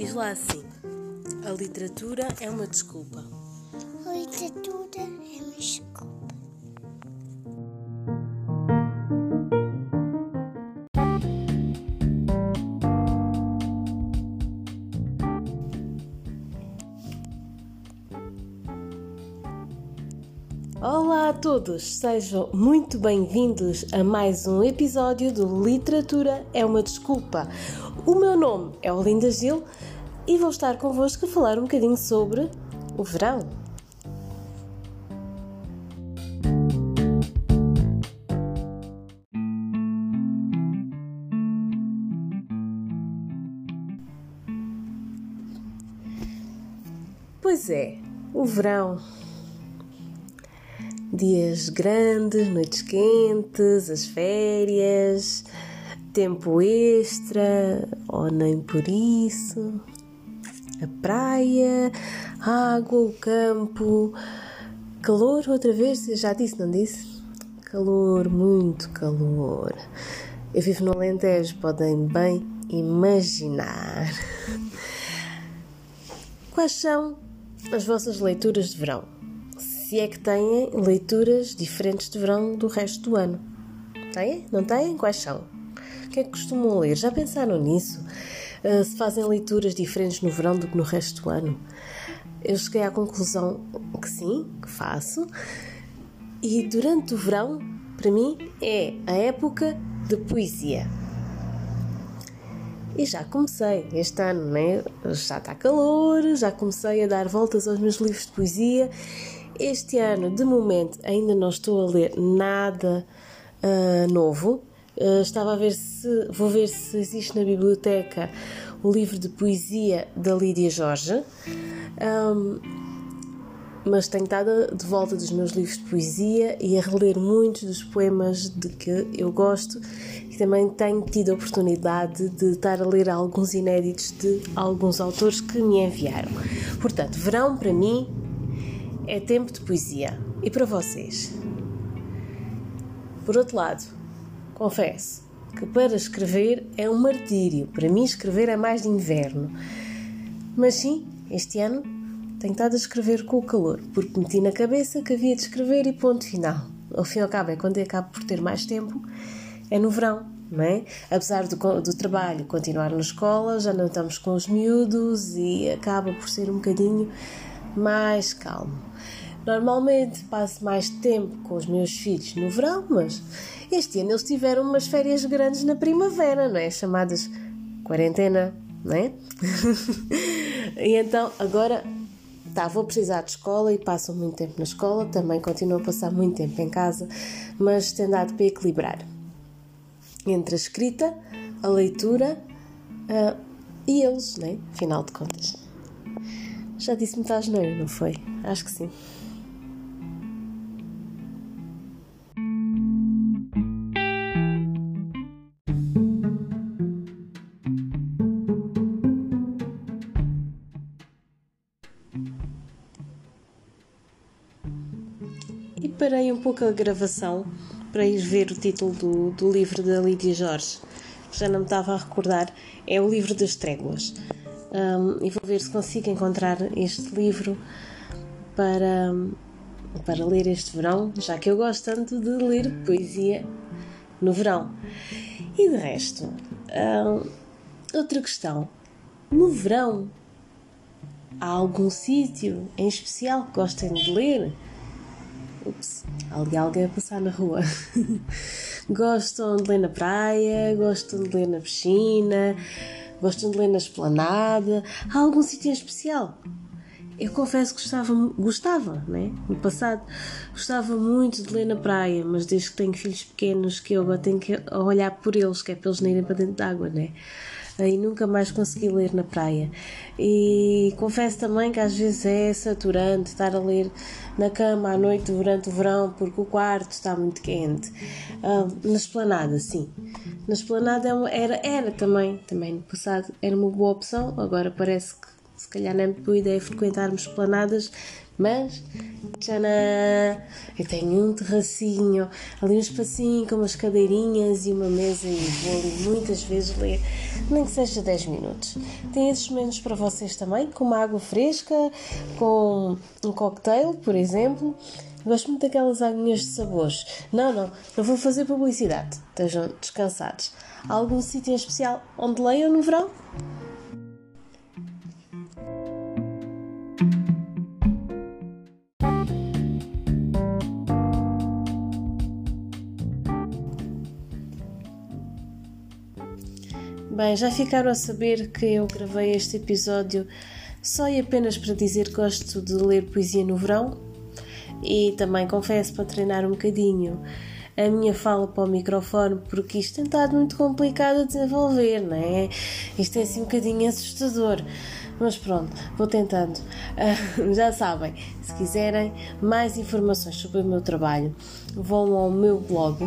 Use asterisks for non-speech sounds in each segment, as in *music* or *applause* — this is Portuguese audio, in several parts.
Diz lá assim: a literatura é uma desculpa. A literatura é uma desculpa. Todos, sejam muito bem-vindos a mais um episódio do Literatura é uma Desculpa. O meu nome é Olinda Gil e vou estar convosco a falar um bocadinho sobre o verão. Pois é, o verão. Dias grandes, noites quentes, as férias, tempo extra, ou nem por isso, a praia, a água, o campo, calor outra vez, já disse, não disse? Calor, muito calor. Eu vivo no Alentejo, podem bem imaginar. Quais são as vossas leituras de verão? Se é que têm leituras diferentes de verão do resto do ano. Têm? Não têm? Quais são? O que é que costumam ler? Já pensaram nisso? Uh, se fazem leituras diferentes no verão do que no resto do ano? Eu cheguei à conclusão que sim, que faço. E durante o verão, para mim, é a época de poesia. E já comecei este ano, né? Já está calor, já comecei a dar voltas aos meus livros de poesia. Este ano, de momento, ainda não estou a ler nada uh, novo. Uh, estava a ver se vou ver se existe na biblioteca o livro de poesia da Lídia Jorge. Um, mas tenho estado de volta dos meus livros de poesia e a reler muitos dos poemas de que eu gosto e também tenho tido a oportunidade de estar a ler alguns inéditos de alguns autores que me enviaram. Portanto, verão para mim é tempo de poesia. E para vocês? Por outro lado, confesso que para escrever é um martírio. Para mim, escrever é mais de inverno. Mas sim, este ano tenho estado a escrever com o calor, porque meti na cabeça que havia de escrever e ponto final. Ao fim e ao cabo, é quando eu acabo por ter mais tempo, é no verão, não é? Apesar do, do trabalho continuar na escola, já não estamos com os miúdos e acaba por ser um bocadinho mais calmo. Normalmente passo mais tempo com os meus filhos no verão, mas este ano eles tiveram umas férias grandes na primavera, não é? Chamadas quarentena, não é? *laughs* e então agora tá, vou precisar de escola e passam muito tempo na escola, também continuo a passar muito tempo em casa, mas tem dado para equilibrar entre a escrita, a leitura uh, e eles, né? Afinal de contas. Já disse metade asneira, não foi? Acho que sim. E parei um pouco a gravação para ir ver o título do, do livro da Lídia Jorge, já não me estava a recordar. É o livro das tréguas. Um, e vou ver se consigo encontrar este livro para, para ler este verão, já que eu gosto tanto de ler poesia no verão. E de resto, um, outra questão: no verão há algum sítio em especial que gostem de ler? Ups, ali alguém a passar na rua. *laughs* gostam de ler na praia, gostam de ler na piscina, gostam de ler na esplanada. Há algum sítio em especial? Eu confesso que gostava, gostava né? no passado, gostava muito de ler na praia, mas desde que tenho filhos pequenos que eu agora tenho que olhar por eles, que é para eles não irem para dentro d'água, né? E nunca mais consegui ler na praia. E confesso também que às vezes é saturante estar a ler na cama à noite durante o verão porque o quarto está muito quente. Uh, na esplanada, sim. Na esplanada é era, era também, também no passado, era uma boa opção, agora parece que se calhar não é muito boa ideia frequentarmos esplanadas, Mas, tchanã! Eu tenho um terracinho, ali um espacinho com umas cadeirinhas e uma mesa e vou ali muitas vezes ler, nem que seja 10 minutos. Tem esses momentos para vocês também, com uma água fresca, com um cocktail, por exemplo. Gosto muito daquelas aguinhas de sabores. Não, não, não vou fazer publicidade. Estejam descansados. Há algum sítio em especial onde leiam no verão? Bem, já ficaram a saber que eu gravei este episódio só e apenas para dizer que gosto de ler poesia no verão e também confesso para treinar um bocadinho a minha fala para o microfone, porque isto tem estado muito complicado a desenvolver, não é? Isto é assim um bocadinho assustador. Mas pronto, vou tentando. Uh, *laughs* já sabem, se quiserem mais informações sobre o meu trabalho, vão ao meu blog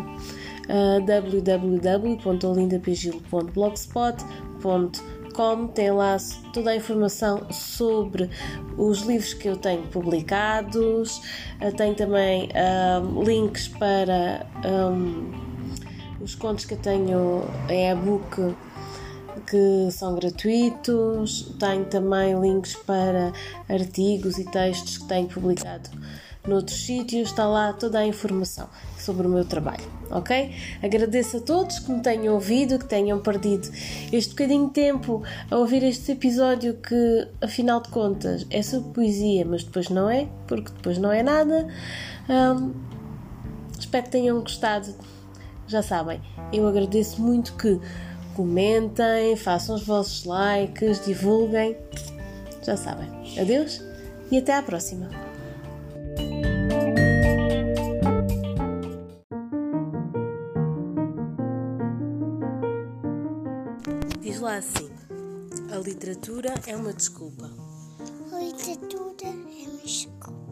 uh, www.olindapegilo.blogspot.com tem lá toda a informação sobre os livros que eu tenho publicados, uh, tem também links para um, os contos que eu tenho em e-book que são gratuitos, tenho também links para artigos e textos que tenho publicado noutros sítios, está lá toda a informação sobre o meu trabalho, ok? Agradeço a todos que me tenham ouvido, que tenham perdido este bocadinho de tempo a ouvir este episódio que, afinal de contas, é sobre poesia, mas depois não é, porque depois não é nada. Espero que tenham gostado. Já sabem, eu agradeço muito que comentem, façam os vossos likes, divulguem. Já sabem. Adeus e até à próxima. Diz lá assim: a literatura é uma desculpa. A literatura é uma desculpa.